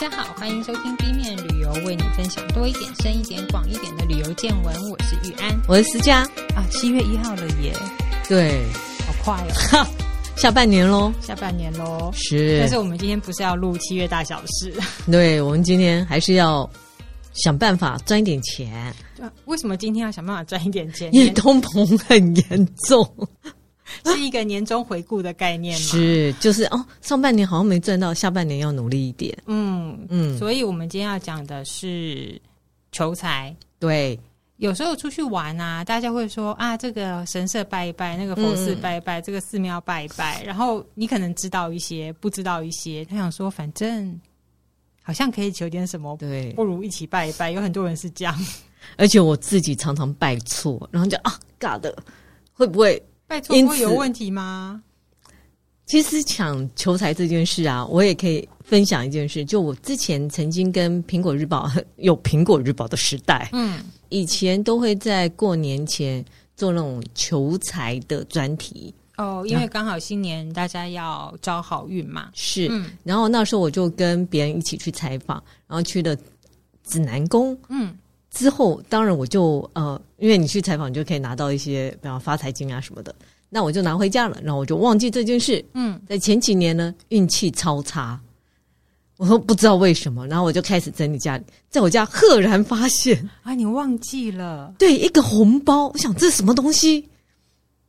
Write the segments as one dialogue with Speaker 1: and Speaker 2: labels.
Speaker 1: 大家好，欢迎收听 B 面旅游，为你分享多一点、深一点、广一点的旅游见闻。我是玉安，
Speaker 2: 我是思佳
Speaker 1: 啊，七月一号了耶！
Speaker 2: 对，
Speaker 1: 好快哦，
Speaker 2: 下半年喽，
Speaker 1: 下半年喽，
Speaker 2: 是。
Speaker 1: 但是我们今天不是要录七月大小事，
Speaker 2: 对，我们今天还是要想办法赚一点钱。
Speaker 1: 为什么今天要想办法赚一点钱？
Speaker 2: 因为通膨很严重。
Speaker 1: 是一个年终回顾的概念吗？
Speaker 2: 是，就是哦，上半年好像没赚到，下半年要努力一点。
Speaker 1: 嗯嗯，所以我们今天要讲的是求财。
Speaker 2: 对，
Speaker 1: 有时候出去玩啊，大家会说啊，这个神社拜一拜，那个佛寺拜一拜，嗯、这个寺庙拜一拜。然后你可能知道一些，不知道一些。他想说，反正好像可以求点什么，
Speaker 2: 对，
Speaker 1: 不如一起拜一拜。有很多人是这样，
Speaker 2: 而且我自己常常拜错，然后就啊，尬的，会不会？
Speaker 1: 拜托，会有问题吗？
Speaker 2: 其实抢求财这件事啊，我也可以分享一件事。就我之前曾经跟苹果日报 有苹果日报的时代，嗯，以前都会在过年前做那种求财的专题
Speaker 1: 哦，因为刚好新年大家要招好运嘛。
Speaker 2: 是，嗯，然后那时候我就跟别人一起去采访，然后去了指南宫，嗯。之后，当然我就呃，因为你去采访，你就可以拿到一些，比方发财金啊什么的。那我就拿回家了，然后我就忘记这件事。嗯，在前几年呢，运气超差，我说不知道为什么，然后我就开始整理家里，在我家赫然发现
Speaker 1: 啊，你忘记了？
Speaker 2: 对，一个红包，我想这是什么东西？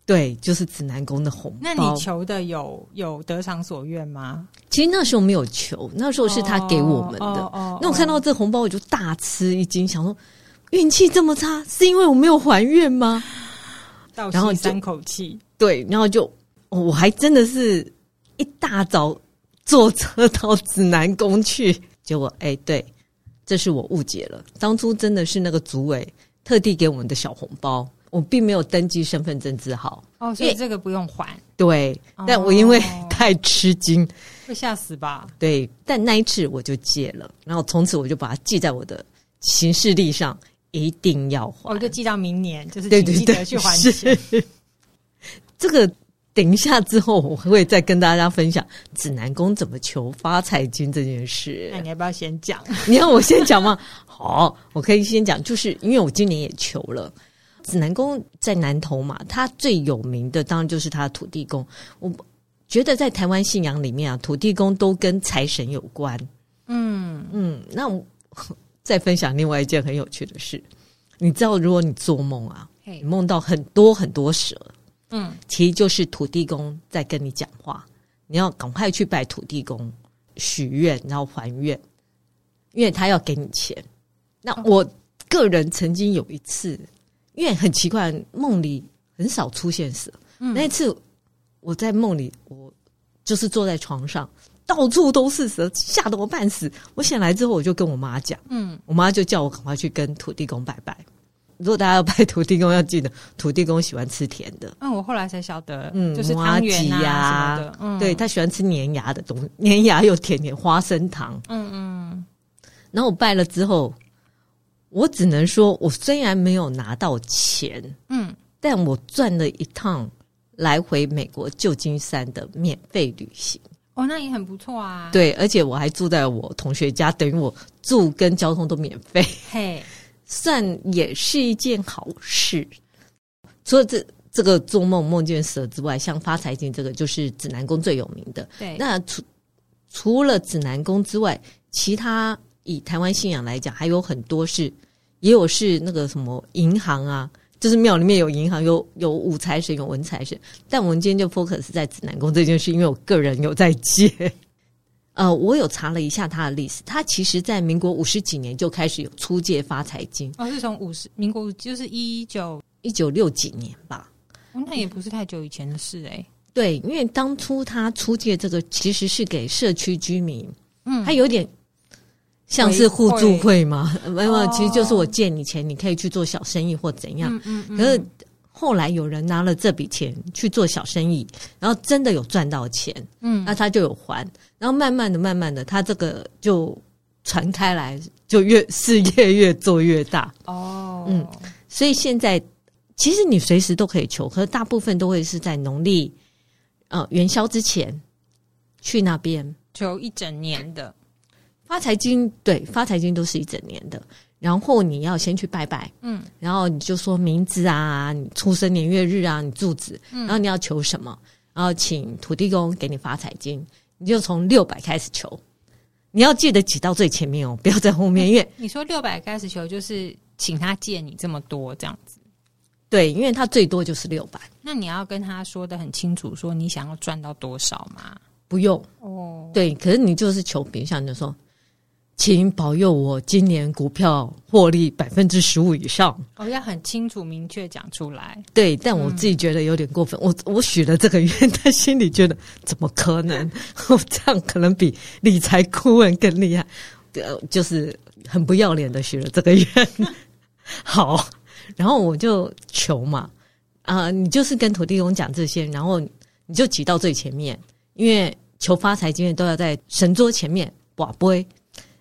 Speaker 2: 对，就是指南宫的红包。
Speaker 1: 那你求的有有得偿所愿吗？
Speaker 2: 其实那时候没有求，那时候是他给我们的。哦哦哦、那我看到这红包，我就大吃一惊，想说运气这么差，是因为我没有还愿吗？
Speaker 1: 然后三口气，
Speaker 2: 对，然后就、哦、我还真的是一大早坐车到指南宫去，结果哎，对，这是我误解了，当初真的是那个组委特地给我们的小红包。我并没有登记身份证字号
Speaker 1: 哦，所以这个不用还。
Speaker 2: 对，但我因为太吃惊，哦、
Speaker 1: 会吓死吧？
Speaker 2: 对，但那一次我就借了，然后从此我就把它记在我的行事历上，一定要还。
Speaker 1: 我、哦、就记到明年，就是请记得去
Speaker 2: 还钱。这个等一下之后，我会再跟大家分享指南宫怎么求发财金这件事。
Speaker 1: 那你要不要先讲？
Speaker 2: 你要我先讲吗？好，我可以先讲，就是因为我今年也求了。指南宫在南投嘛，它最有名的当然就是它的土地公。我觉得在台湾信仰里面啊，土地公都跟财神有关。嗯嗯，那我 再分享另外一件很有趣的事，你知道，如果你做梦啊，你梦到很多很多蛇，嗯，其实就是土地公在跟你讲话，你要赶快去拜土地公许愿，然后还愿，因为他要给你钱。那我个人曾经有一次。因为很奇怪，梦里很少出现蛇。嗯、那一次我在梦里，我就是坐在床上，到处都是蛇，吓得我半死。我醒来之后，我就跟我妈讲，嗯，我妈就叫我赶快去跟土地公拜拜。如果大家要拜土地公，要记得土地公喜欢吃甜的。
Speaker 1: 嗯，我后来才晓得，嗯，就是汤圆啊什么的。嗯，
Speaker 2: 对，他喜欢吃粘牙的东西，粘牙又甜甜，花生糖。嗯嗯。然后我拜了之后。我只能说，我虽然没有拿到钱，嗯，但我赚了一趟来回美国旧金山的免费旅行。
Speaker 1: 哦，那也很不错啊。
Speaker 2: 对，而且我还住在我同学家，等于我住跟交通都免费，嘿，算也是一件好事。除了这这个做梦梦见蛇之外，像发财经这个，就是指南宫最有名的。对，那除除了指南宫之外，其他。以台湾信仰来讲，还有很多是，也有是那个什么银行啊，就是庙里面有银行，有有武财神，有文财神。但我们今天就 focus 在指南宫这件事，因为我个人有在接。呃，我有查了一下他的历史，他其实在民国五十几年就开始有出借发财金。
Speaker 1: 哦，是从五十民国就是一九
Speaker 2: 一九六几年吧？
Speaker 1: 哦，那也不是太久以前的事哎、欸。
Speaker 2: 对，因为当初他出借这个其实是给社区居民，嗯，他有点。像是互助会吗？没有，其实就是我借你钱，你可以去做小生意或怎样。嗯嗯嗯。可是后来有人拿了这笔钱去做小生意，然后真的有赚到钱，嗯，那他就有还。然后慢慢的、慢慢的，他这个就传开来，就越事业越做越大。哦，嗯，所以现在其实你随时都可以求，可是大部分都会是在农历呃元宵之前去那边
Speaker 1: 求一整年的。
Speaker 2: 发财金对发财金都是一整年的，然后你要先去拜拜，嗯，然后你就说名字啊，你出生年月日啊，你住址，然后你要求什么，然后请土地公给你发财金，你就从六百开始求，你要记得挤到最前面哦，不要在后面，因为
Speaker 1: 你说六百开始求就是请他借你这么多这样子，
Speaker 2: 对，因为他最多就是六百，
Speaker 1: 那你要跟他说的很清楚，说你想要赚到多少嘛？
Speaker 2: 不用。哦，对，可是你就是求，比如像你就说。请保佑我今年股票获利百分之十五以上。
Speaker 1: 哦，要很清楚明确讲出来。
Speaker 2: 对，但我自己觉得有点过分。嗯、我我许了这个愿，但心里觉得怎么可能？我这样可能比理财顾问更厉害。呃，就是很不要脸的许了这个愿。好，然后我就求嘛，啊、呃，你就是跟土地公讲这些，然后你就挤到最前面，因为求发财经验都要在神桌前面跋杯。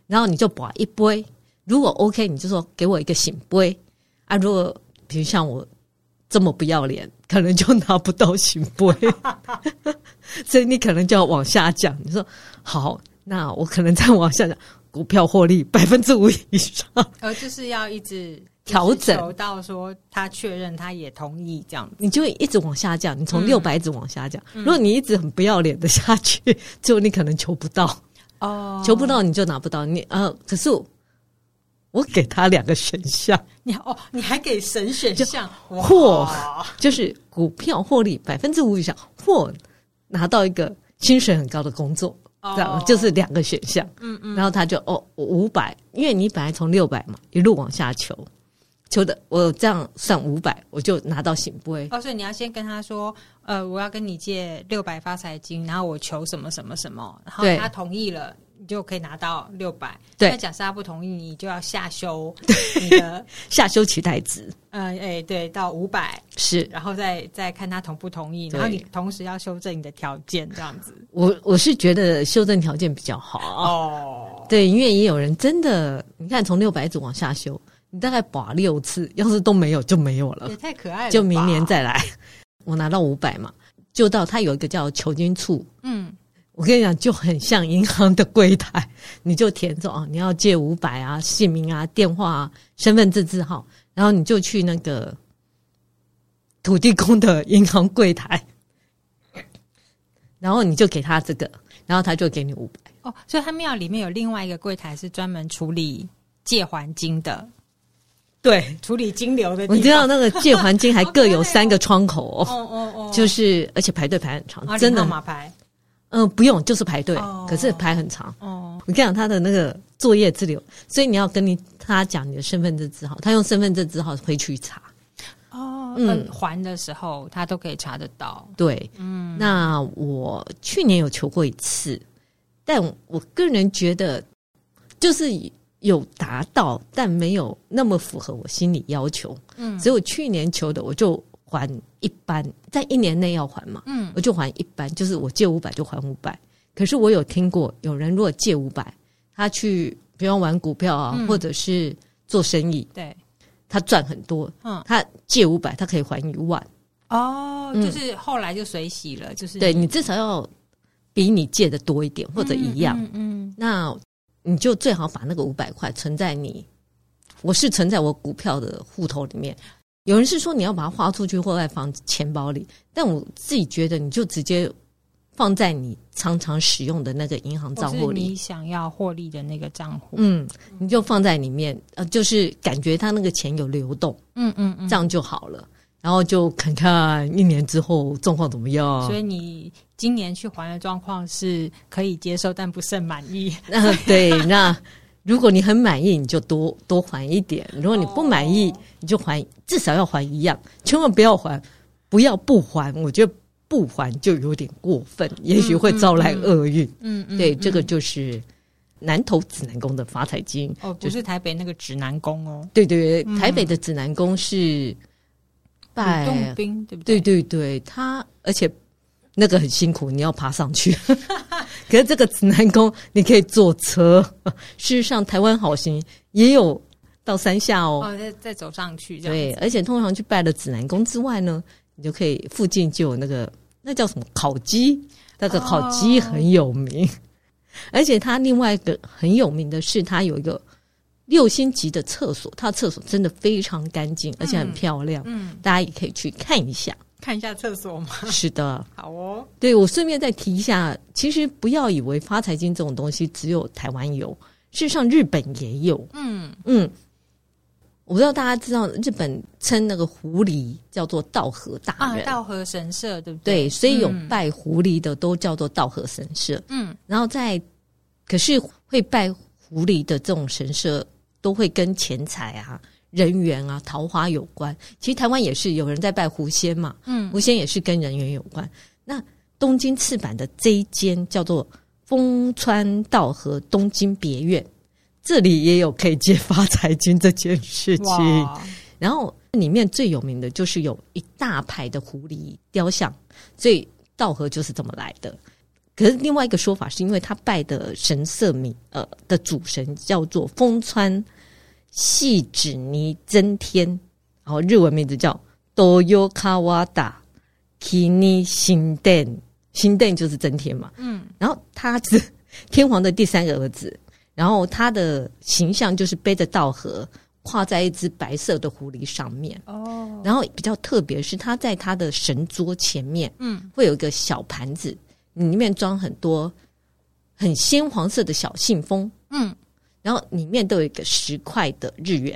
Speaker 2: 然后你就把一杯，如果 OK，你就说给我一个醒杯啊。如果比如像我这么不要脸，可能就拿不到醒杯，所以你可能就要往下降。你说好，那我可能再往下降，股票获利百分之五以上，
Speaker 1: 呃，就是要一直
Speaker 2: 调整
Speaker 1: 求到说他确认他也同意这样子，
Speaker 2: 你就会一直往下降。你从六百一直往下降，嗯、如果你一直很不要脸的下去，最后你可能求不到。哦，求不到你就拿不到你呃，可是我，我给他两个选项，
Speaker 1: 你哦，你还给神选项，
Speaker 2: 或就是股票获利百分之五以上，或拿到一个薪水很高的工作，哦、这样就是两个选项。嗯嗯，然后他就哦五百，因为你本来从六百嘛一路往下求，求的我这样算五百，我就拿到圣杯。
Speaker 1: 哦，所以你要先跟他说。呃，我要跟你借六百发财金，然后我求什么什么什么，然后他同意了，你就可以拿到六百。对，那假设他不同意，你就要下修你的
Speaker 2: 下修期待值。
Speaker 1: 嗯，哎、欸，对，到五百
Speaker 2: 是，
Speaker 1: 然后再再看他同不同意，然后你同时要修正你的条件，这样子。
Speaker 2: 我我是觉得修正条件比较好哦。对，因为也有人真的，你看从六百一直往下修，你大概拔六次，要是都没有就没有了，
Speaker 1: 也太可爱了，
Speaker 2: 就明年再来。我拿到五百嘛，就到他有一个叫求金处，嗯，我跟你讲就很像银行的柜台，你就填着啊，你要借五百啊，姓名啊，电话啊，身份证字号，然后你就去那个土地公的银行柜台，然后你就给他这个，然后他就给你五百。
Speaker 1: 哦，所以他庙里面有另外一个柜台是专门处理借还金的。
Speaker 2: 对，
Speaker 1: 处理金流的。
Speaker 2: 你知道那个借还金还各有三个窗口哦，哦哦哦，就是而且排队排很长，真的
Speaker 1: 吗？排？
Speaker 2: 嗯，不用，就是排队，可是排很长。哦，我跟你讲他的那个作业之流，所以你要跟你他讲你的身份证字号，他用身份证字号回去查。
Speaker 1: 哦，嗯，还的时候他都可以查得到。
Speaker 2: 对，嗯，那我去年有求过一次，但我个人觉得就是。有达到，但没有那么符合我心理要求。嗯，所以我去年求的，我就还一般，在一年内要还嘛。嗯，我就还一般，就是我借五百就还五百。可是我有听过有人如果借五百，他去比方玩股票啊，嗯、或者是做生意，
Speaker 1: 对，
Speaker 2: 他赚很多。嗯，他借五百，他可以还一万。
Speaker 1: 哦，就是后来就水洗了，就是
Speaker 2: 对你至少要比你借的多一点或者一样。嗯，嗯嗯那。你就最好把那个五百块存在你，我是存在我股票的户头里面。有人是说你要把它花出去或在放钱包里，但我自己觉得你就直接放在你常常使用的那个银行账户里，
Speaker 1: 你想要获利的那个账户，
Speaker 2: 嗯，你就放在里面，呃，就是感觉它那个钱有流动，嗯嗯嗯，这样就好了。然后就看看一年之后状况怎么样。
Speaker 1: 所以你今年去还的状况是可以接受，但不甚满意。
Speaker 2: 那 对，那如果你很满意，你就多多还一点；如果你不满意，你就还至少要还一样，千万不要还，不要不还。我觉得不还就有点过分，也许会招来厄运。嗯嗯，对，这个就是南投指南宫的发财金
Speaker 1: 哦，不是台北那个指南宫哦。
Speaker 2: 对对对，台北的指南宫是。
Speaker 1: 吕洞宾对不
Speaker 2: 对？对对对，他而且那个很辛苦，你要爬上去。可是这个指南宫你可以坐车，事实上台湾好行也有到山下哦，
Speaker 1: 哦再再走上去。
Speaker 2: 对，而且通常去拜了指南宫之外呢，你就可以附近就有那个那叫什么烤鸡，那个烤鸡很有名。而且它另外一个很有名的是，它有一个六星级的厕所，它的厕所真的非常干净，而且很漂亮。嗯，大家也可以去看一下，
Speaker 1: 看一下厕所吗？
Speaker 2: 是的，
Speaker 1: 好哦。
Speaker 2: 对，我顺便再提一下，其实不要以为发财金这种东西只有台湾有，事实上日本也有。嗯嗯。我不知道大家知道，日本称那个狐狸叫做道和大人，
Speaker 1: 啊，稻荷神社对不
Speaker 2: 对？对，所以有拜狐狸的都叫做道和神社。嗯，然后在可是会拜狐狸的这种神社，都会跟钱财啊、人缘啊、桃花有关。其实台湾也是有人在拜狐仙嘛，嗯，狐仙也是跟人缘有关。那东京赤坂的这一间叫做丰川道和东京别院。这里也有可以借发财金这件事情，然后里面最有名的就是有一大排的狐狸雕像，所以道和就是这么来的。可是另外一个说法是因为他拜的神社名呃的主神叫做丰川细指尼增添，然后日文名字叫多尤卡瓦达基尼新殿，就是增添嘛，嗯，然后他是天皇的第三个儿子。然后他的形象就是背着稻荷，跨在一只白色的狐狸上面。哦，然后比较特别是他在他的神桌前面，嗯，会有一个小盘子，里面装很多很鲜黄色的小信封，嗯，然后里面都有一个十块的日元。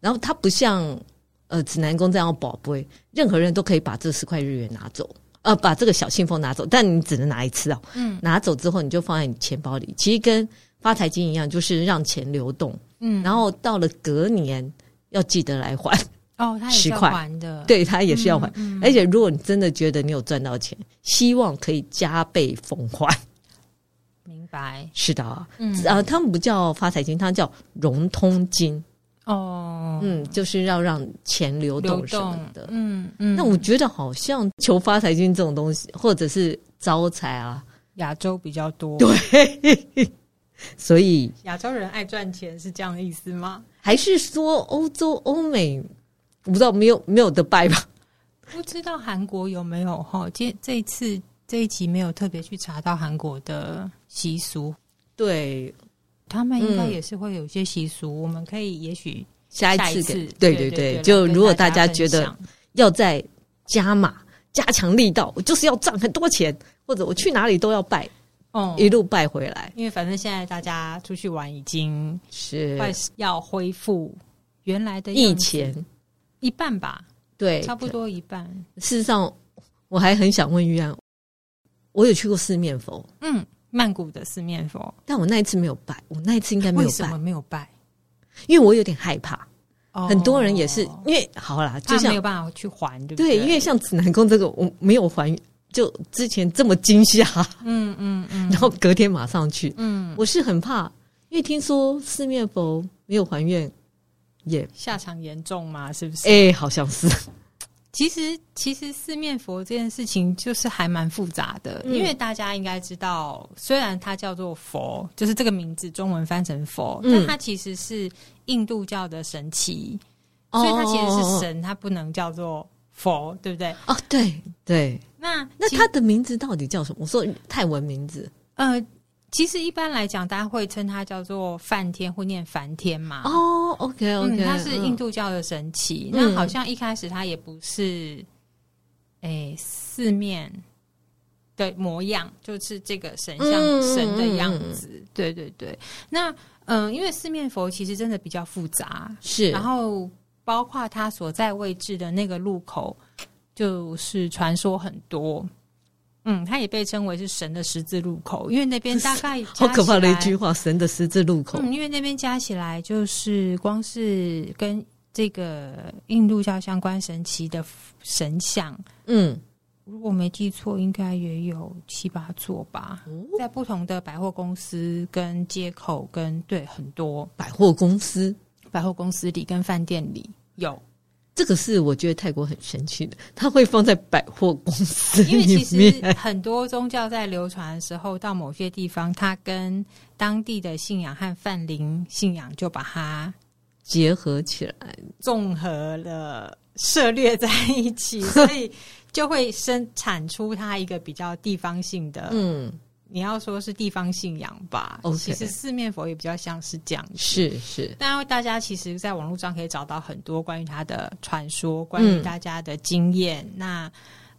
Speaker 2: 然后它不像呃指南宫这样宝贝，任何人都可以把这十块日元拿走，呃，把这个小信封拿走，但你只能拿一次哦。嗯，拿走之后你就放在你钱包里，其实跟发财金一样，就是让钱流动。嗯，然后到了隔年要记得来还。
Speaker 1: 哦，他也是要还的，
Speaker 2: 对，他也是要还。嗯嗯、而且如果你真的觉得你有赚到钱，希望可以加倍奉还。
Speaker 1: 明白？
Speaker 2: 是的。嗯啊，他们不叫发财金，他们叫融通金。哦，嗯，就是要让钱流动什么的。嗯嗯。那我觉得好像求发财金这种东西，或者是招财啊，
Speaker 1: 亚洲比较多。
Speaker 2: 对。所以
Speaker 1: 亚洲人爱赚钱是这样的意思吗？
Speaker 2: 还是说欧洲、欧美？我不知道，没有没有得拜吧？
Speaker 1: 不知道韩国有没有哈？这这一次这一集没有特别去查到韩国的习俗。
Speaker 2: 对，
Speaker 1: 他们应该也是会有一些习俗，嗯、我们可以也许
Speaker 2: 下一次，对对对，就如果大家觉得要再加码、加强力道，我就是要赚很多钱，或者我去哪里都要拜。哦，一路拜回来，
Speaker 1: 因为反正现在大家出去玩已经是。快要恢复原来的
Speaker 2: 以前
Speaker 1: 一半吧，
Speaker 2: 对，
Speaker 1: 差不多一半。
Speaker 2: 事实上，我还很想问玉安，我有去过四面佛，
Speaker 1: 嗯，曼谷的四面佛，
Speaker 2: 但我那一次没有拜，我那一次应该没有拜，为
Speaker 1: 什么没有拜？
Speaker 2: 因为我有点害怕，哦、很多人也是因为好啦，就像
Speaker 1: 没有办法去还，对不
Speaker 2: 对？对，因为像指南宫这个，我没有还。就之前这么惊吓，嗯嗯嗯，然后隔天马上去，嗯，我是很怕，因为听说四面佛没有还愿，也
Speaker 1: 下场严重嘛，是不是？
Speaker 2: 哎，好像是。
Speaker 1: 其实，其实四面佛这件事情就是还蛮复杂的，因为大家应该知道，虽然它叫做佛，就是这个名字中文翻成佛，但它其实是印度教的神祇，所以它其实是神，它不能叫做。佛对不对？
Speaker 2: 哦，对对。
Speaker 1: 那
Speaker 2: 那他的名字到底叫什么？我说泰文名字。
Speaker 1: 呃，其实一般来讲，大家会称它叫做梵天，或念梵天嘛。
Speaker 2: 哦，OK OK，
Speaker 1: 他是印度教的神奇。嗯、那好像一开始它也不是，哎，四面的模样，就是这个神像神的样子。嗯、对对对。那嗯、呃，因为四面佛其实真的比较复杂，
Speaker 2: 是。
Speaker 1: 然后。包括它所在位置的那个路口，就是传说很多。嗯，它也被称为是神的十字路口，因为那边大概
Speaker 2: 好可怕的一句话：神的十字路口。
Speaker 1: 嗯，因为那边加起来就是光是跟这个印度教相关神奇的神像，嗯，如果没记错，应该也有七八座吧。哦，在不同的百货公司跟街口跟对很多
Speaker 2: 百货公司。
Speaker 1: 百货公司里跟饭店里有，
Speaker 2: 这个是我觉得泰国很神奇的，它会放在百货公司里面。
Speaker 1: 因为其实很多宗教在流传的时候，到某些地方，它跟当地的信仰和泛灵信仰就把它
Speaker 2: 结合起来，
Speaker 1: 综合了涉猎在一起，所以就会生产出它一个比较地方性的嗯。你要说是地方信仰吧.其实四面佛也比较像是这样子。
Speaker 2: 是是，
Speaker 1: 但大家其实在网络上可以找到很多关于他的传说，关于大家的经验。嗯、那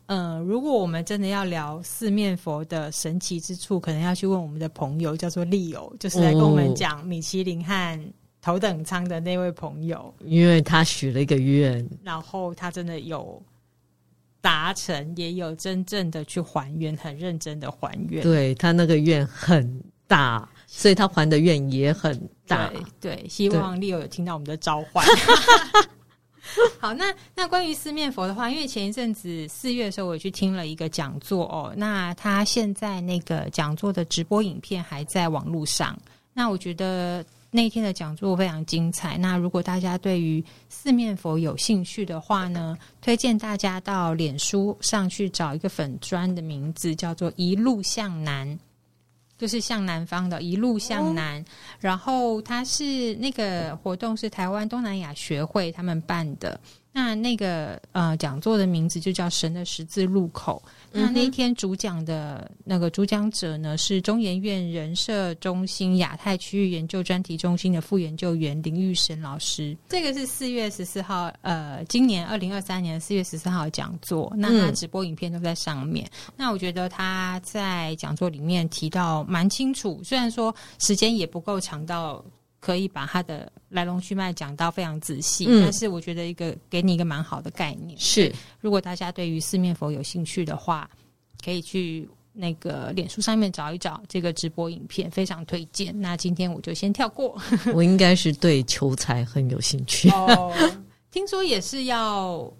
Speaker 1: 嗯、呃，如果我们真的要聊四面佛的神奇之处，可能要去问我们的朋友，叫做利友，就是来跟我们讲米其林和头等舱的那位朋友，
Speaker 2: 因为他许了一个愿，
Speaker 1: 然后他真的有达成，也有真正的去还愿，很认真的还愿。
Speaker 2: 对，他那个愿很大，所以他还的愿也很大。
Speaker 1: 对，对，希望利友有听到我们的召唤。好，那那关于四面佛的话，因为前一阵子四月的时候，我也去听了一个讲座哦。那他现在那个讲座的直播影片还在网络上。那我觉得那天的讲座非常精彩。那如果大家对于四面佛有兴趣的话呢，推荐大家到脸书上去找一个粉砖的名字，叫做“一路向南”。就是向南方的，一路向南。然后它是那个活动是台湾东南亚学会他们办的。那那个呃讲座的名字就叫“神的十字路口”。那那一天主讲的那个主讲者呢，是中研院人社中心亚太区域研究专题中心的副研究员林玉生老师。这个是四月十四号，呃，今年二零二三年四月十四号讲座。那他直播影片都在上面。嗯、那我觉得他在讲座里面提到蛮清楚，虽然说时间也不够长到。可以把它的来龙去脉讲到非常仔细，嗯、但是我觉得一个给你一个蛮好的概念
Speaker 2: 是，
Speaker 1: 如果大家对于四面佛有兴趣的话，可以去那个脸书上面找一找这个直播影片，非常推荐。那今天我就先跳过，
Speaker 2: 我应该是对求财很有兴趣
Speaker 1: 哦，听说也是要。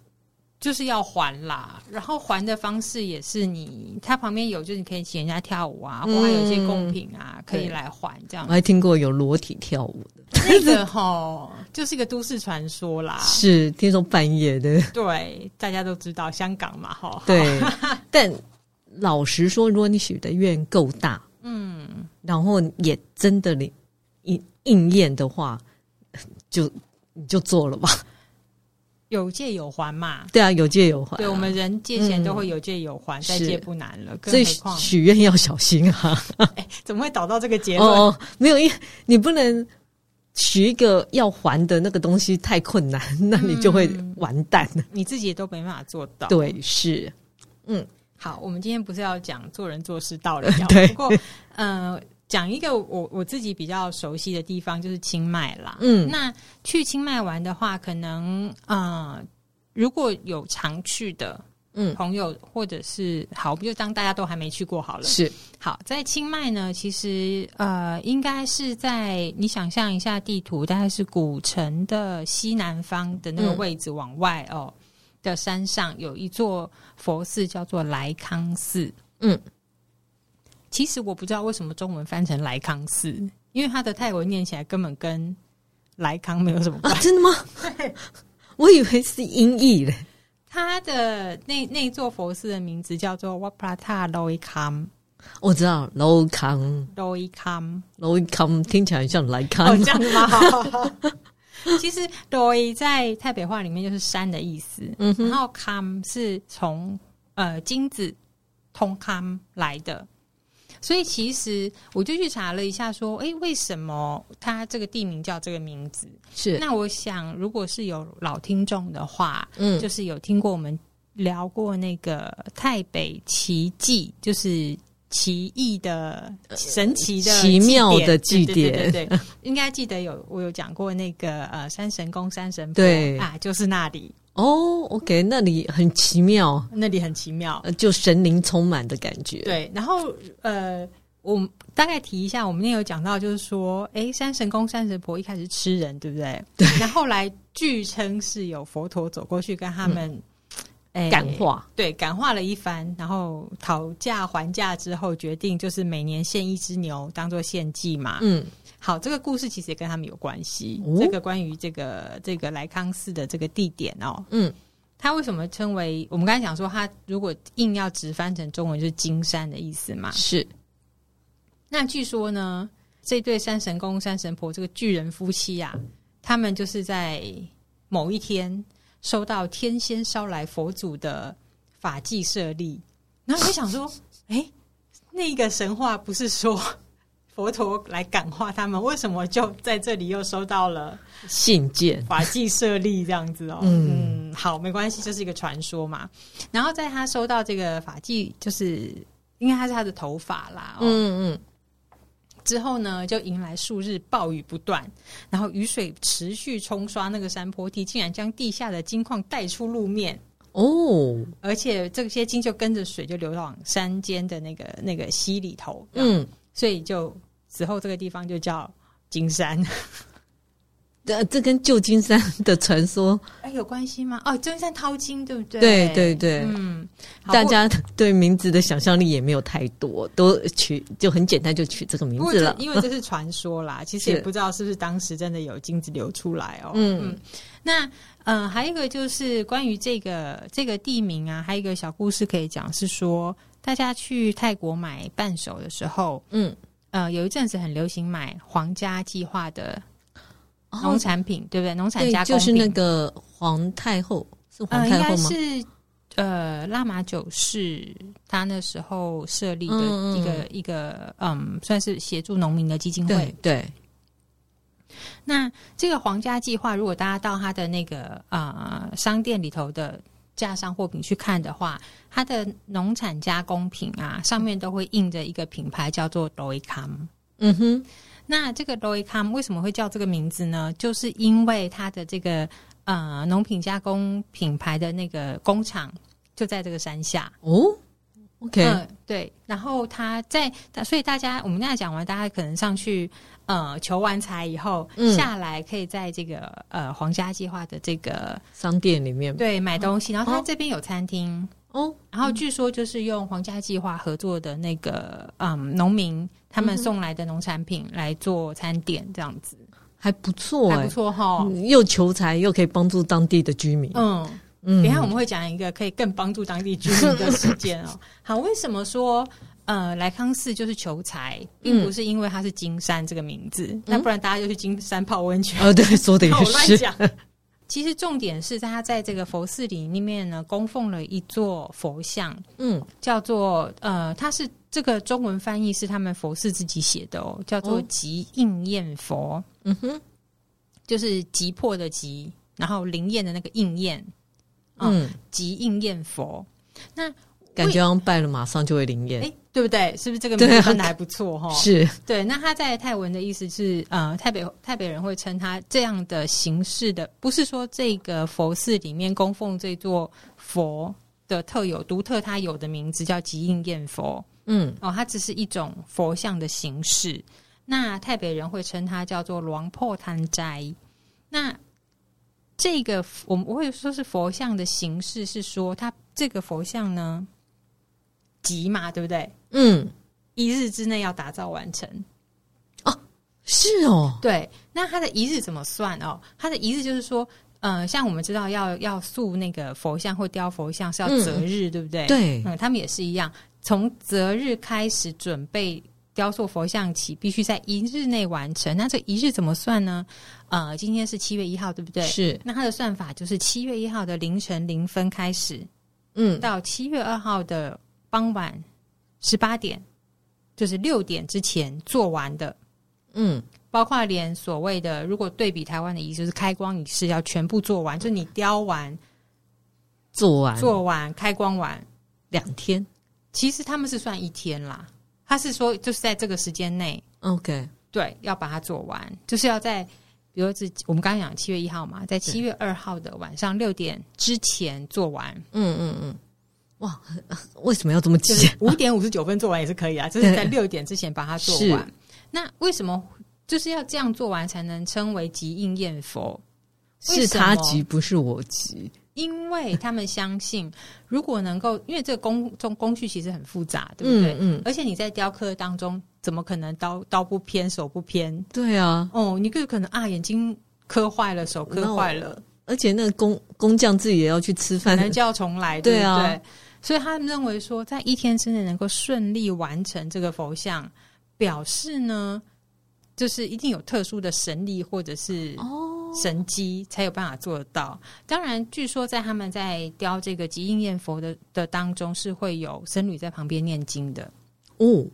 Speaker 1: 就是要还啦，然后还的方式也是你，它旁边有，就是你可以请人家跳舞啊，嗯、或还有一些贡品啊，可以来还这样。我
Speaker 2: 还听过有裸体跳舞的，
Speaker 1: 那个齁，就是一个都市传说啦。
Speaker 2: 是听说半夜的，
Speaker 1: 对，大家都知道香港嘛，哈。
Speaker 2: 对，但老实说，如果你许的愿够大，嗯，然后也真的你应应验的话，就你就做了吧。
Speaker 1: 有借有还嘛？
Speaker 2: 对啊，有借有还、啊。
Speaker 1: 对，我们人借钱都会有借有还，嗯、再借不难了。
Speaker 2: 所以许愿要小心啊！
Speaker 1: 哎，怎么会导到这个结论？
Speaker 2: 哦，没有，因为你不能许一个要还的那个东西太困难，那你就会完蛋了。
Speaker 1: 你自己也都没办法做到。
Speaker 2: 对，是。嗯，
Speaker 1: 好，我们今天不是要讲做人做事道理，
Speaker 2: 对。
Speaker 1: 不过，嗯、呃。讲一个我我自己比较熟悉的地方，就是清迈啦。
Speaker 2: 嗯，
Speaker 1: 那去清迈玩的话，可能呃，如果有常去的嗯朋友，嗯、或者是好，就当大家都还没去过好了。
Speaker 2: 是
Speaker 1: 好，在清迈呢，其实呃，应该是在你想象一下地图，大概是古城的西南方的那个位置往外哦、嗯、的山上，有一座佛寺叫做莱康寺。嗯。其实我不知道为什么中文翻成莱康寺，因为它的泰文念起来根本跟莱康没有什么关系。啊，真的吗？对
Speaker 2: 我以为是音译嘞。
Speaker 1: 它的那那座佛寺的名字叫做 Wat Prata Loi Kham。
Speaker 2: 我知道 Loi Kham
Speaker 1: Loi Kham
Speaker 2: Loi Kham 听起来像莱康，
Speaker 1: 哦，这样子吗？其实 Loi 在泰北话里面就是山的意思，嗯哼，然后 Kham 是从呃金子通 Kham 来的。所以其实我就去查了一下，说，哎，为什么它这个地名叫这个名字？
Speaker 2: 是。那
Speaker 1: 我想，如果是有老听众的话，嗯，就是有听过我们聊过那个太北奇迹，就是奇异的、神奇的、
Speaker 2: 奇妙的祭典，
Speaker 1: 对对对，应该记得有我有讲过那个呃山神宫、山神婆
Speaker 2: 对。
Speaker 1: 啊，就是那里。
Speaker 2: 哦、oh，OK，那里很奇妙，
Speaker 1: 那里很奇妙，
Speaker 2: 就神灵充满的感觉。
Speaker 1: 对，然后呃，我大概提一下，我们那有讲到，就是说，哎，山神公、山神婆一开始吃人，对不对？
Speaker 2: 对。
Speaker 1: 然后后来据称是有佛陀走过去跟他们，
Speaker 2: 感化，
Speaker 1: 对，感化了一番，然后讨价还价之后，决定就是每年献一只牛当做献祭嘛。嗯。好，这个故事其实也跟他们有关系。哦、这个关于这个这个莱康寺的这个地点哦，嗯，它为什么称为？我们刚才讲说，它如果硬要直翻成中文，就是金山的意思嘛。
Speaker 2: 是。
Speaker 1: 那据说呢，这对山神公、山神婆这个巨人夫妻啊，他们就是在某一天收到天仙捎来佛祖的法器舍利，然后就想说，哎。那个神话不是说佛陀来感化他们，为什么就在这里又收到了
Speaker 2: 信件、
Speaker 1: 法纪设立这样子哦？嗯，嗯，好，没关系，这是一个传说嘛。然后在他收到这个法纪，就是应该他是他的头发啦。哦、嗯嗯。之后呢，就迎来数日暴雨不断，然后雨水持续冲刷那个山坡地，竟然将地下的金矿带出路面哦！而且这些金就跟着水就流往山间的那个那个溪里头，嗯，所以就此后这个地方就叫金山。
Speaker 2: 这 这跟旧金山的传说
Speaker 1: 哎有关系吗？哦，旧金山淘金对不对？
Speaker 2: 对对对，嗯，大家对名字的想象力也没有太多，都取就很简单就取这个名字了。
Speaker 1: 因为这是传说啦，其实也不知道是不是当时真的有金子流出来哦。嗯嗯，那嗯，还有一个就是关于这个这个地名啊，还有一个小故事可以讲，是说大家去泰国买伴手的时候，嗯呃，有一阵子很流行买皇家计划的。农产品、哦、对不对？农产加工
Speaker 2: 就是那个皇太后是皇太后吗？
Speaker 1: 呃、是呃，拉玛九世他那时候设立的一个、嗯、一个嗯，算是协助农民的基金会。
Speaker 2: 对，对。
Speaker 1: 那这个皇家计划，如果大家到他的那个啊、呃、商店里头的架上货品去看的话，它的农产加工品啊，上面都会印着一个品牌，叫做 Doycom。嗯哼。那这个 Doycom 为什么会叫这个名字呢？就是因为它的这个呃农品加工品牌的那个工厂就在这个山下哦。OK，呃，对。然后他在，所以大家我们刚才讲完，大家可能上去呃求完财以后，嗯，下来，可以在这个呃皇家计划的这个
Speaker 2: 商店里面
Speaker 1: 对买东西。然后他这边有餐厅。哦，然后据说就是用皇家计划合作的那个嗯农民，他们送来的农产品来做餐点，这样子
Speaker 2: 还不错，
Speaker 1: 还不错哈，
Speaker 2: 又求财又可以帮助当地的居民。嗯
Speaker 1: 嗯，等一下我们会讲一个可以更帮助当地居民的 事件哦。好，为什么说呃莱康寺就是求财，并不是因为它是金山这个名字，那不然大家就去金山泡温泉。
Speaker 2: 哦，对，说的也 是。
Speaker 1: 其实重点是他在这个佛寺里面呢，供奉了一座佛像，嗯，叫做呃，它是这个中文翻译是他们佛寺自己写的哦，叫做急应验佛，嗯哼，就是急迫的急，然后灵验的那个应验，嗯，即应验佛，那。
Speaker 2: 感觉要拜了，马上就会灵验，
Speaker 1: 哎，对不对？是不是这个名字还不错哈？
Speaker 2: 是
Speaker 1: 对。那他在泰文的意思是，呃，泰北泰北人会称他这样的形式的，不是说这个佛寺里面供奉这座佛的特有独特，它有的名字叫急应验佛。嗯，哦，它只是一种佛像的形式。那泰北人会称它叫做龙破贪斋。那这个我们我会说是佛像的形式，是说它这个佛像呢？急嘛，对不对？嗯，一日之内要打造完成
Speaker 2: 哦，是哦，
Speaker 1: 对。那他的一日怎么算哦？他的一日就是说，呃，像我们知道要要塑那个佛像或雕佛像是要择日，嗯、对不对？
Speaker 2: 对，
Speaker 1: 嗯，他们也是一样，从择日开始准备雕塑佛像起，必须在一日内完成。那这一日怎么算呢？呃，今天是七月一号，对不对？
Speaker 2: 是。
Speaker 1: 那它的算法就是七月一号的凌晨零分开始，嗯，到七月二号的。傍晚十八点，就是六点之前做完的，嗯，包括连所谓的，如果对比台湾的仪式，就是开光仪式要全部做完，就是你雕完、
Speaker 2: 做完、
Speaker 1: 做完、开光完
Speaker 2: 两天，
Speaker 1: 其实他们是算一天啦。他是说，就是在这个时间内
Speaker 2: ，OK，
Speaker 1: 对，要把它做完，就是要在，比如是我们刚刚讲七月一号嘛，在七月二号的晚上六点之前做完，嗯嗯嗯。
Speaker 2: 哇，为什么要这么急？
Speaker 1: 五点五十九分做完也是可以啊，就是在六点之前把它做完。那为什么就是要这样做完才能称为急应验佛？
Speaker 2: 是他急，不是我急。
Speaker 1: 因为他们相信，如果能够，因为这个工中工序其实很复杂，对不对？嗯，嗯，而且你在雕刻当中，怎么可能刀刀不偏，手不偏？
Speaker 2: 对啊，
Speaker 1: 哦，你就可能啊，眼睛磕坏了，手磕坏了，
Speaker 2: 而且那个工工匠自己也要去吃饭，可
Speaker 1: 能就要重来，对啊。对所以他们认为说，在一天之内能够顺利完成这个佛像，表示呢，就是一定有特殊的神力或者是神机才有办法做得到。当然，据说在他们在雕这个极应验佛的的当中，是会有僧侣在旁边念经的。
Speaker 2: 哦，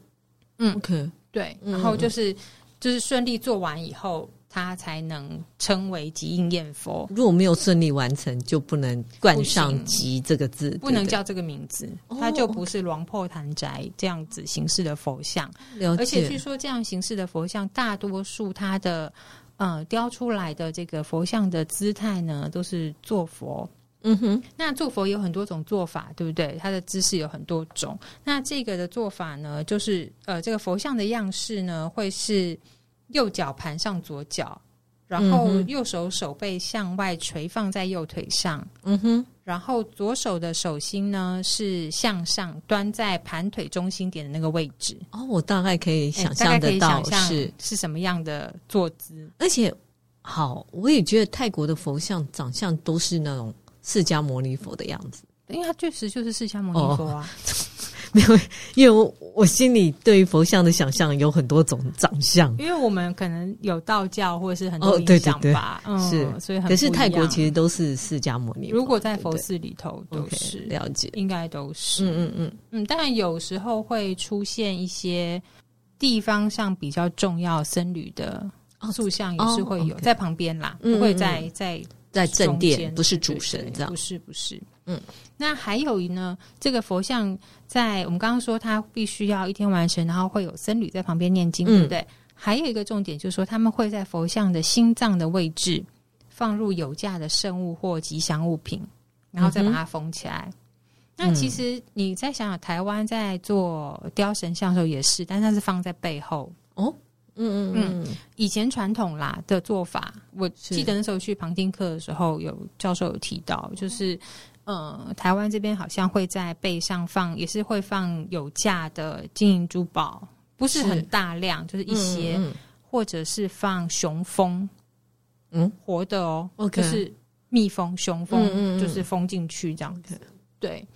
Speaker 1: 嗯
Speaker 2: ，OK，
Speaker 1: 对，
Speaker 2: 嗯
Speaker 1: 然后就是就是顺利做完以后。他才能称为吉应验佛。
Speaker 2: 如果没有顺利完成，就不能冠上“吉”这个字，
Speaker 1: 不能叫这个名字，它就不是龙破坛宅这样子形式的佛像。而且据说这样形式的佛像，大多数它的呃雕出来的这个佛像的姿态呢，都是坐佛。
Speaker 2: 嗯哼，
Speaker 1: 那坐佛有很多种做法，对不对？它的姿势有很多种。那这个的做法呢，就是呃，这个佛像的样式呢，会是。右脚盘上左脚，然后右手手背向外垂放在右腿上，
Speaker 2: 嗯哼，
Speaker 1: 然后左手的手心呢是向上端在盘腿中心点的那个位置。
Speaker 2: 哦，我大概可以想象得到是。
Speaker 1: 是什么样的坐姿，
Speaker 2: 而且好，我也觉得泰国的佛像长相都是那种释迦牟尼佛的样子，
Speaker 1: 因为它确实就是释迦牟尼佛啊。
Speaker 2: 哦 没有，因为我我心里对于佛像的想象有很多种长相，
Speaker 1: 因为我们可能有道教或者是很多影响吧，
Speaker 2: 哦、对对对
Speaker 1: 嗯，是，所以很
Speaker 2: 可是泰国其实都是释迦牟尼。
Speaker 1: 如果在佛寺里头都是、
Speaker 2: 了解，
Speaker 1: 应该都是，
Speaker 2: 嗯嗯嗯。
Speaker 1: 嗯，当然有时候会出现一些地方上比较重要僧侣的塑像也是会有、哦 okay、在旁边啦，不会在
Speaker 2: 嗯。嗯
Speaker 1: 在
Speaker 2: 在正殿，不是主神这样，
Speaker 1: 不是不是。
Speaker 2: 嗯，
Speaker 1: 那还有呢？这个佛像在我们刚刚说，它必须要一天完成，然后会有僧侣在旁边念经，对不对？还有一个重点就是说，他们会在佛像的心脏的位置放入有价的圣物或吉祥物品，然后再把它封起来。那其实你再想想，台湾在做雕神像的时候也是，但是它是放在背后
Speaker 2: 哦。嗯嗯嗯，
Speaker 1: 以前传统啦的做法，我记得那时候去旁听课的时候，有教授有提到，就是。呃，台湾这边好像会在背上放，也是会放有价的金银珠宝，不是很大量，是就是一些，嗯嗯、或者是放雄蜂，嗯，活的哦，okay, 就是蜜蜂、雄蜂，嗯嗯嗯。就是封进去这样子，嗯、对，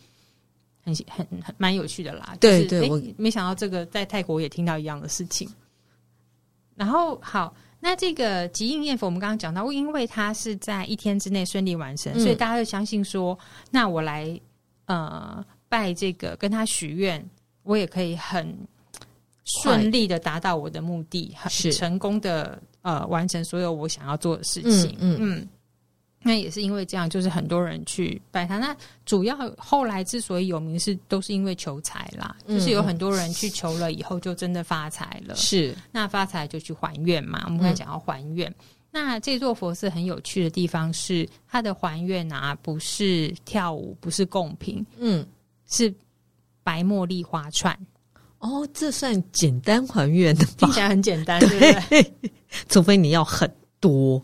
Speaker 1: 很很很蛮有趣的啦。
Speaker 2: 对对，
Speaker 1: 我没想到这个在泰国也听到一样的事情，然后好。那这个吉应验佛，我们刚刚讲到，因为它是在一天之内顺利完成，嗯、所以大家就相信说，那我来呃拜这个，跟他许愿，我也可以很顺利的达到我的目的，很成功的呃完成所有我想要做的事情。嗯。嗯嗯那也是因为这样，就是很多人去拜他。那主要后来之所以有名，是都是因为求财啦，嗯、就是有很多人去求了以后，就真的发财了。是，那发财就去还愿嘛。我们刚才讲要还愿。嗯、那这座佛寺很有趣的地方是，它的还愿啊，不是跳舞，不是贡品，嗯，是白茉莉花串。
Speaker 2: 哦，这算简单还愿的吧？
Speaker 1: 听起来很简单，对，对不对？
Speaker 2: 除非你要很多。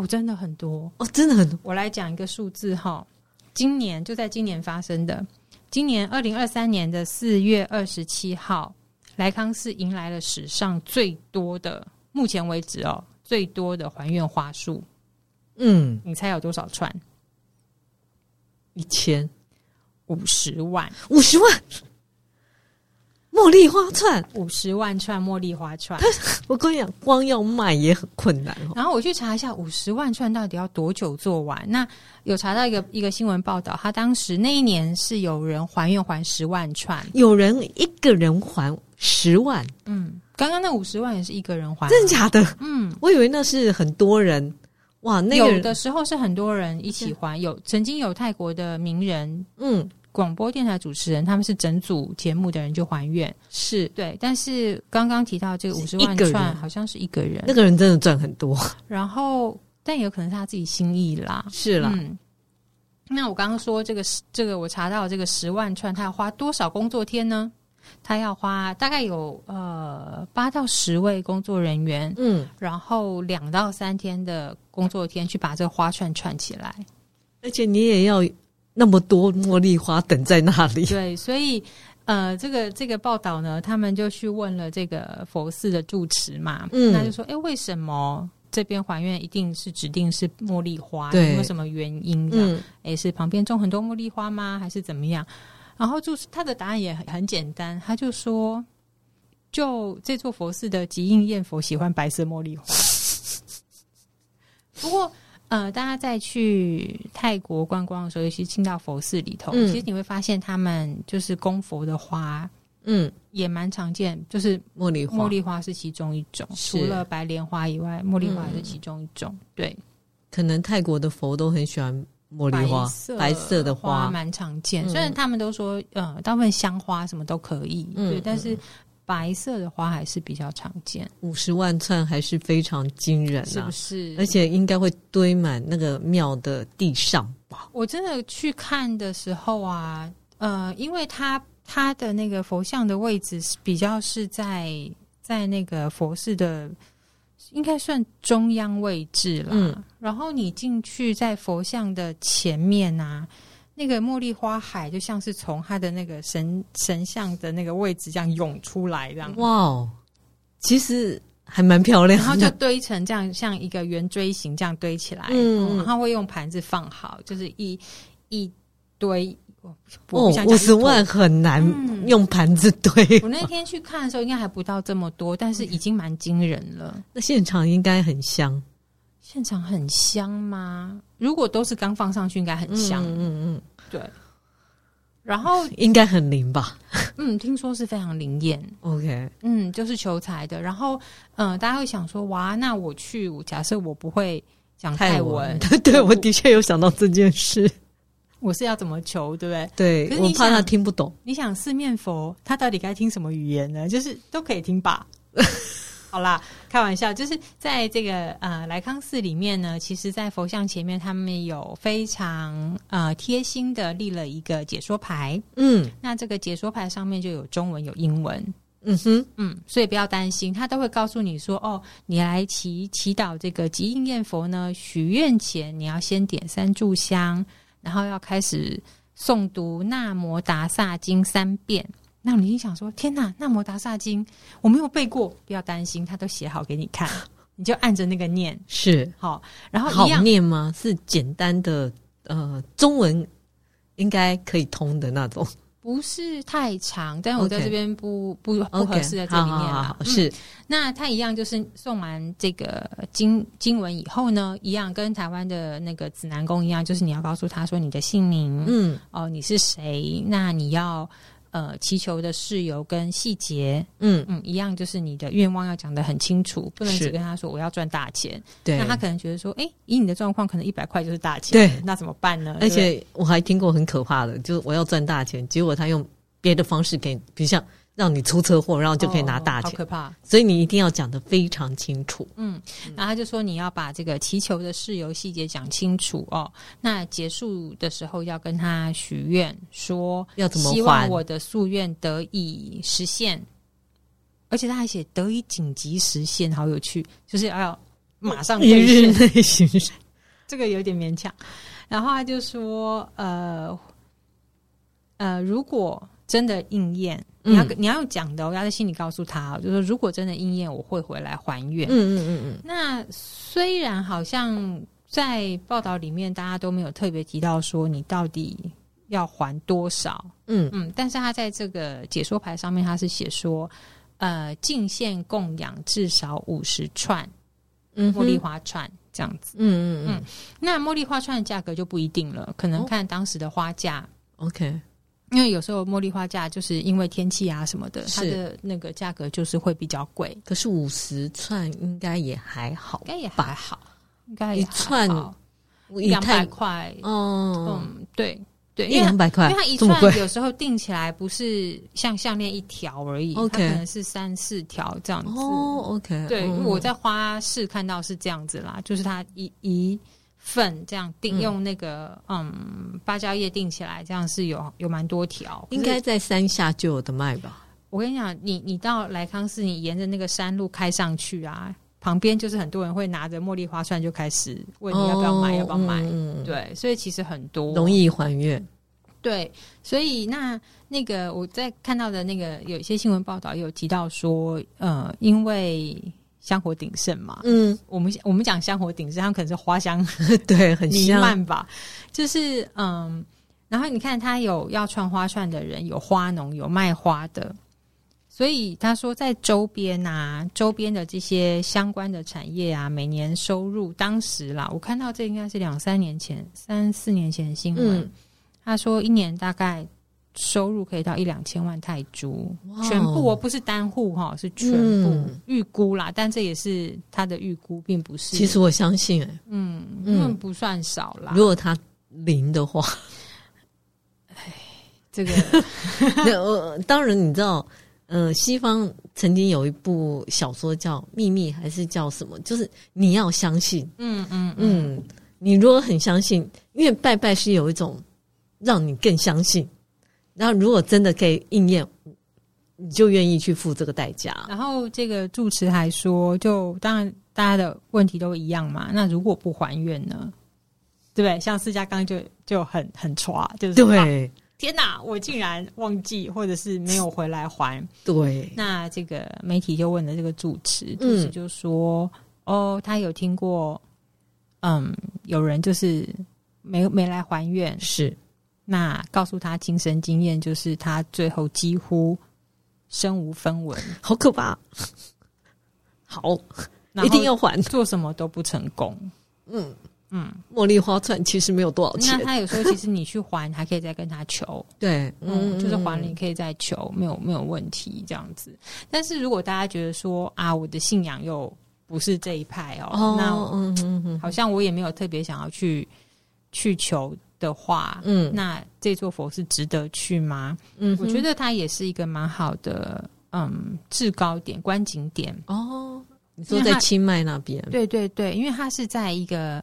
Speaker 1: 哦，真的很多
Speaker 2: 哦，真的很多。
Speaker 1: 我来讲一个数字哈，今年就在今年发生的，今年二零二三年的四月二十七号，莱康寺迎来了史上最多的，目前为止哦，最多的还愿花束。嗯，你猜有多少串？
Speaker 2: 一千
Speaker 1: 五十万，
Speaker 2: 五十万。茉莉花串
Speaker 1: 五十万串茉莉花串，
Speaker 2: 我跟你讲，光要卖也很困难。
Speaker 1: 然后我去查一下，五十万串到底要多久做完？那有查到一个一个新闻报道，他当时那一年是有人还愿还十万串，
Speaker 2: 有人一个人还十万。
Speaker 1: 嗯，刚刚那五十万也是一个人还，
Speaker 2: 真的假的？
Speaker 1: 嗯，
Speaker 2: 我以为那是很多人。哇，那个、
Speaker 1: 有的时候是很多人一起还，有曾经有泰国的名人，嗯。广播电台主持人，他们是整组节目的人就还愿，是对。但是刚刚提到这个五十万串，好像是一个人，
Speaker 2: 那个人真的赚很多。
Speaker 1: 然后，但也有可能是他自己心意啦，
Speaker 2: 是啦。
Speaker 1: 嗯，那我刚刚说这个这个，我查到这个十万串，他要花多少工作天呢？他要花大概有呃八到十位工作人员，嗯，然后两到三天的工作天去把这个花串串起来，
Speaker 2: 而且你也要。那么多茉莉花等在那里，
Speaker 1: 对，所以呃，这个这个报道呢，他们就去问了这个佛寺的住持嘛，嗯，那就说，哎，为什么这边还愿一定是指定是茉莉花？对，有没有什么原因？嗯，哎，是旁边种很多茉莉花吗？还是怎么样？然后就是他的答案也很很简单，他就说，就这座佛寺的吉应艳佛喜欢白色茉莉花，不过。呃，大家在去泰国观光的时候，尤其进到佛寺里头，嗯、其实你会发现他们就是供佛的花
Speaker 2: 嗯，
Speaker 1: 也蛮常见，就是
Speaker 2: 茉莉花，
Speaker 1: 茉莉花是其中一种，除了白莲花以外，茉莉花也是其中一种。嗯、对，
Speaker 2: 可能泰国的佛都很喜欢茉莉花，白色，的花
Speaker 1: 蛮常见。虽然他们都说，呃，大部分香花什么都可以，嗯、对，但是。白色的花还是比较常见，
Speaker 2: 五十万串还是非常惊人，啊，
Speaker 1: 是不是？
Speaker 2: 而且应该会堆满那个庙的地上吧？
Speaker 1: 我真的去看的时候啊，呃，因为它它的那个佛像的位置是比较是在在那个佛寺的，应该算中央位置啦。嗯，然后你进去在佛像的前面啊。那个茉莉花海就像是从他的那个神神像的那个位置这样涌出来，这样
Speaker 2: 哇哦，其实还蛮漂亮的。
Speaker 1: 然后就堆成这样，像一个圆锥形这样堆起来。嗯，然后会用盘子放好，就是一一堆。哦，
Speaker 2: 五十万很难用盘子堆。
Speaker 1: 我那天去看的时候，应该还不到这么多，但是已经蛮惊人了。
Speaker 2: 那现场应该很香。
Speaker 1: 现场很香吗？如果都是刚放上去，应该很香。嗯嗯嗯，对。然后
Speaker 2: 应该很灵吧？
Speaker 1: 嗯，听说是非常灵验。
Speaker 2: OK，
Speaker 1: 嗯，就是求财的。然后，嗯、呃，大家会想说，哇，那我去，我假设我不会讲泰文，
Speaker 2: 泰文 对，我的确有想到这件事。
Speaker 1: 我是要怎么求，对不
Speaker 2: 对？对，我怕他听不懂。
Speaker 1: 你想四面佛，他到底该听什么语言呢？就是都可以听吧。好啦，开玩笑，就是在这个呃莱康寺里面呢，其实，在佛像前面，他们有非常呃贴心的立了一个解说牌。嗯，那这个解说牌上面就有中文有英文。嗯哼，嗯，所以不要担心，他都会告诉你说，哦，你来祈祈祷这个急应念佛呢，许愿前你要先点三炷香，然后要开始诵读《那摩达萨经》三遍。那你一想说，天哪，那摩达萨经我没有背过，不要担心，他都写好给你看，你就按着那个念
Speaker 2: 是
Speaker 1: 好，然后
Speaker 2: 好念吗？是简单的呃中文应该可以通的那种，
Speaker 1: 不是太长，但我在这边不.不不合适在这里面了。是、嗯，那他一样就是送完这个经经文以后呢，一样跟台湾的那个指南宫一样，就是你要告诉他说你的姓名，嗯，哦，你是谁？那你要。呃，祈求的事由跟细节，嗯嗯，一样，就是你的愿望要讲得很清楚，不能只跟他说我要赚大钱。对，那他可能觉得说，哎、欸，以你的状况，可能一百块就是大钱，对，那怎么办呢？
Speaker 2: 而且我还听过很可怕的，就是我要赚大钱，结果他用别的方式给，比如像。让你出车祸，然后就可以拿大钱，
Speaker 1: 哦、好可怕！
Speaker 2: 所以你一定要讲得非常清楚。
Speaker 1: 嗯，然后他就说你要把这个祈求的事由细节讲清楚哦。那结束的时候要跟他许愿，说
Speaker 2: 要怎么，
Speaker 1: 希望我的夙愿得以实现。而且他还写得以紧急实现，好有趣，就是要马上
Speaker 2: 一日内
Speaker 1: 这个有点勉强。然后他就说，呃呃，如果真的应验。你要你要讲的，我要在心里告诉他，就是说如果真的应验，我会回来还愿。嗯嗯嗯嗯。那虽然好像在报道里面大家都没有特别提到说你到底要还多少，嗯嗯，但是他在这个解说牌上面他是写说，呃，进献供养至少五十串，嗯，茉莉花串这样子。嗯嗯嗯。那茉莉花串的价格就不一定了，可能看当时的花价。
Speaker 2: OK。
Speaker 1: 因为有时候茉莉花价就是因为天气啊什么的，它的那个价格就是会比较贵。
Speaker 2: 可是五十串应该也还好，
Speaker 1: 应该也还好，应该也还好，一串两百块。嗯，嗯，对对，
Speaker 2: 一两百块，
Speaker 1: 因为它一串有时候订起来不是像项链一条而已，它可能是三四条这样子。
Speaker 2: 哦，OK，
Speaker 1: 对，我在花市看到是这样子啦，就是它一一。份这样订用那个嗯芭蕉叶定起来，这样是有有蛮多条，
Speaker 2: 应该在山下就有的卖吧。
Speaker 1: 我跟你讲，你你到莱康市，你沿着那个山路开上去啊，旁边就是很多人会拿着茉莉花串就开始问你要不要买，哦、要不要买。嗯、对，所以其实很多
Speaker 2: 容易还愿。
Speaker 1: 对，所以那那个我在看到的那个有一些新闻报道有提到说，呃，因为。香火鼎盛嘛，嗯，我们我们讲香火鼎盛，它可能是花香
Speaker 2: 对很
Speaker 1: 弥漫吧，就是嗯，然后你看他有要串花串的人，有花农，有卖花的，所以他说在周边啊，周边的这些相关的产业啊，每年收入当时啦，我看到这应该是两三年前、三四年前的新闻，嗯、他说一年大概收入可以到一两千万泰
Speaker 2: 铢，
Speaker 1: 全部我不是单户哈，是全部预、嗯、估啦，但这也是他的预估，并不是。
Speaker 2: 其实我相信、欸，哎，
Speaker 1: 嗯，因为不算少啦。
Speaker 2: 如果他零的话，
Speaker 1: 哎，这个，
Speaker 2: 呃，当然你知道，呃，西方曾经有一部小说叫《秘密》，还是叫什么？就是你要相信，
Speaker 1: 嗯嗯
Speaker 2: 嗯，嗯，你如果很相信，因为拜拜是有一种让你更相信。然后，如果真的可以应验，你就愿意去付这个代价。
Speaker 1: 然后，这个住持还说，就当然大家的问题都一样嘛。那如果不还愿呢？对不对？像释迦刚就就很很抓，就是
Speaker 2: 对，啊，
Speaker 1: 天哪，我竟然忘记，或者是没有回来还。
Speaker 2: 对，
Speaker 1: 那这个媒体就问了这个住持，住持就说：“嗯、哦，他有听过，嗯，有人就是没没来还愿，
Speaker 2: 是。”
Speaker 1: 那告诉他亲身经验，就是他最后几乎身无分文，
Speaker 2: 好可怕。好，一定要还，
Speaker 1: 做什么都不成功。
Speaker 2: 嗯嗯，茉莉花串其实没有多少钱。
Speaker 1: 那他有时候其实你去还，还可以再跟他求。
Speaker 2: 对，
Speaker 1: 嗯，就是还了你可以再求，没有没有问题这样子。但是如果大家觉得说啊，我的信仰又不是这一派哦，哦那嗯嗯嗯，好像我也没有特别想要去去求。的话，嗯，那这座佛是值得去吗？嗯，我觉得它也是一个蛮好的，嗯，制高点、观景点
Speaker 2: 哦。你说在清迈那边？
Speaker 1: 对对对，因为它是在一个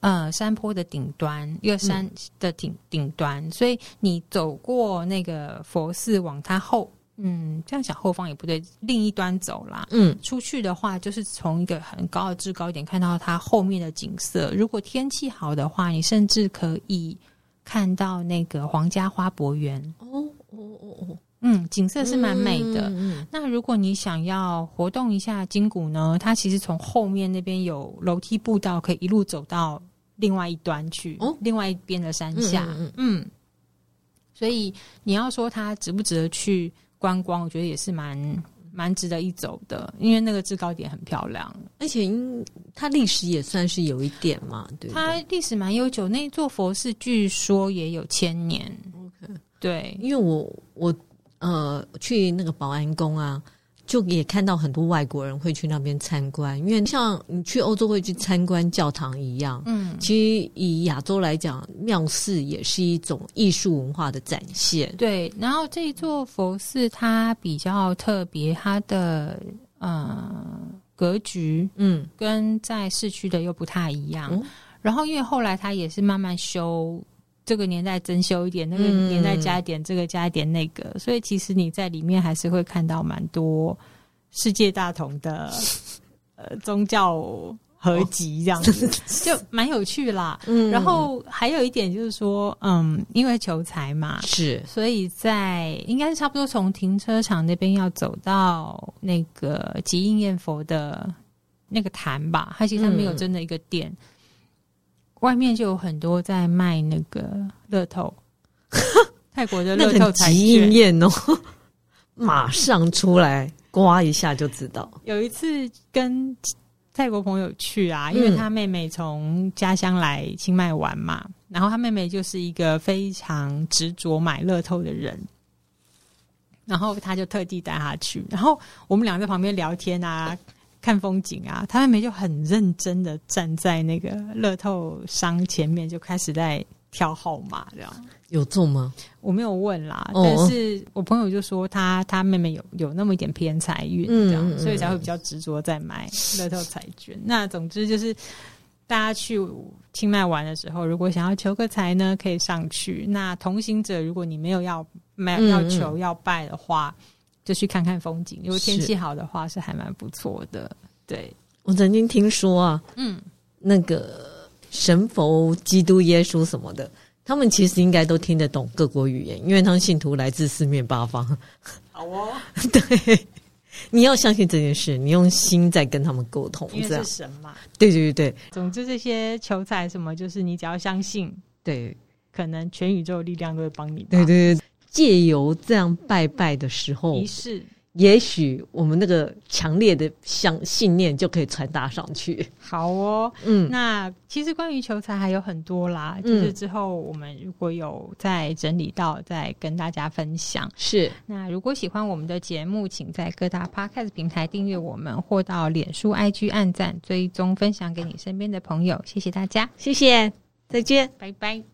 Speaker 1: 呃山坡的顶端，一个山的顶顶端，所以你走过那个佛寺，往它后。嗯，这样想后方也不对，另一端走啦。嗯，出去的话就是从一个很高的制高点看到它后面的景色。如果天气好的话，你甚至可以看到那个皇家花博园。哦哦哦哦，嗯，景色是蛮美的。嗯嗯。那如果你想要活动一下筋骨呢？它其实从后面那边有楼梯步道，可以一路走到另外一端去。哦，另外一边的山下。嗯，嗯，嗯。所以你要说它值不值得去？观光我觉得也是蛮蛮值得一走的，因为那个制高点很漂亮，
Speaker 2: 而且因它历史也算是有一点嘛，对，对，
Speaker 1: 它历史蛮悠久，那座佛寺据说也有千年。OK，对，
Speaker 2: 因为我我呃去那个保安宫啊。就也看到很多外国人会去那边参观，因为像你去欧洲会去参观教堂一样。嗯，其实以亚洲来讲，庙寺也是一种艺术文化的展现。
Speaker 1: 对，然后这一座佛寺它比较特别，它的呃格局，嗯，跟在市区的又不太一样。嗯，然后因为后来它也是慢慢修。这个年代增修一点，那个年代加一点，这个加一点那个，嗯、所以其实你在里面还是会看到蛮多世界大同的 呃宗教合集这样子，哦、就蛮有趣啦。嗯，然后还有一点就是说，嗯，因为求财嘛，
Speaker 2: 是，
Speaker 1: 所以在应该是差不多从停车场那边要走到那个吉应念佛的那个坛吧，它其实它没有真的一个店。嗯外面就有很多在卖那个乐透，泰国的乐透彩券
Speaker 2: 哦，马上出来刮一下就知道。
Speaker 1: 有一次跟泰国朋友去啊，因为他妹妹从家乡来清迈玩嘛，嗯、然后他妹妹就是一个非常执着买乐透的人，然后他就特地带他去，然后我们俩在旁边聊天啊。看风景啊，他妹妹就很认真的站在那个乐透商前面，就开始在挑号码，这样
Speaker 2: 有中吗？
Speaker 1: 我没有问啦，哦、但是我朋友就说他他妹妹有有那么一点偏财运，这样，嗯嗯嗯，所以才会比较执着在买乐透彩券。那总之就是大家去清迈玩的时候，如果想要求个财呢，可以上去。那同行者，如果你没有要买要求要拜的话。嗯嗯就去看看风景，如果天气好的话，是还蛮不错的。对，
Speaker 2: 我曾经听说啊，嗯，那个神佛、基督、耶稣什么的，他们其实应该都听得懂各国语言，因为他们信徒来自四面八方。
Speaker 1: 好哦，
Speaker 2: 对，你要相信这件事，你用心在跟他们沟通，
Speaker 1: 因为是神嘛。
Speaker 2: 对对对对，
Speaker 1: 总之这些求财什么，就是你只要相信，
Speaker 2: 对，
Speaker 1: 可能全宇宙力量都会帮你。
Speaker 2: 对对对。借由这样拜拜的时候，
Speaker 1: 仪式
Speaker 2: 也许我们那个强烈的相信念就可以传达上去。
Speaker 1: 好哦，嗯，那其实关于求财还有很多啦，就是之后我们如果有再整理到，再跟大家分享。
Speaker 2: 是，
Speaker 1: 那如果喜欢我们的节目，请在各大 Podcast 平台订阅我们，或到脸书 IG 按赞、追踪、分享给你身边的朋友。谢谢大家，
Speaker 2: 谢谢，再见，
Speaker 1: 拜拜。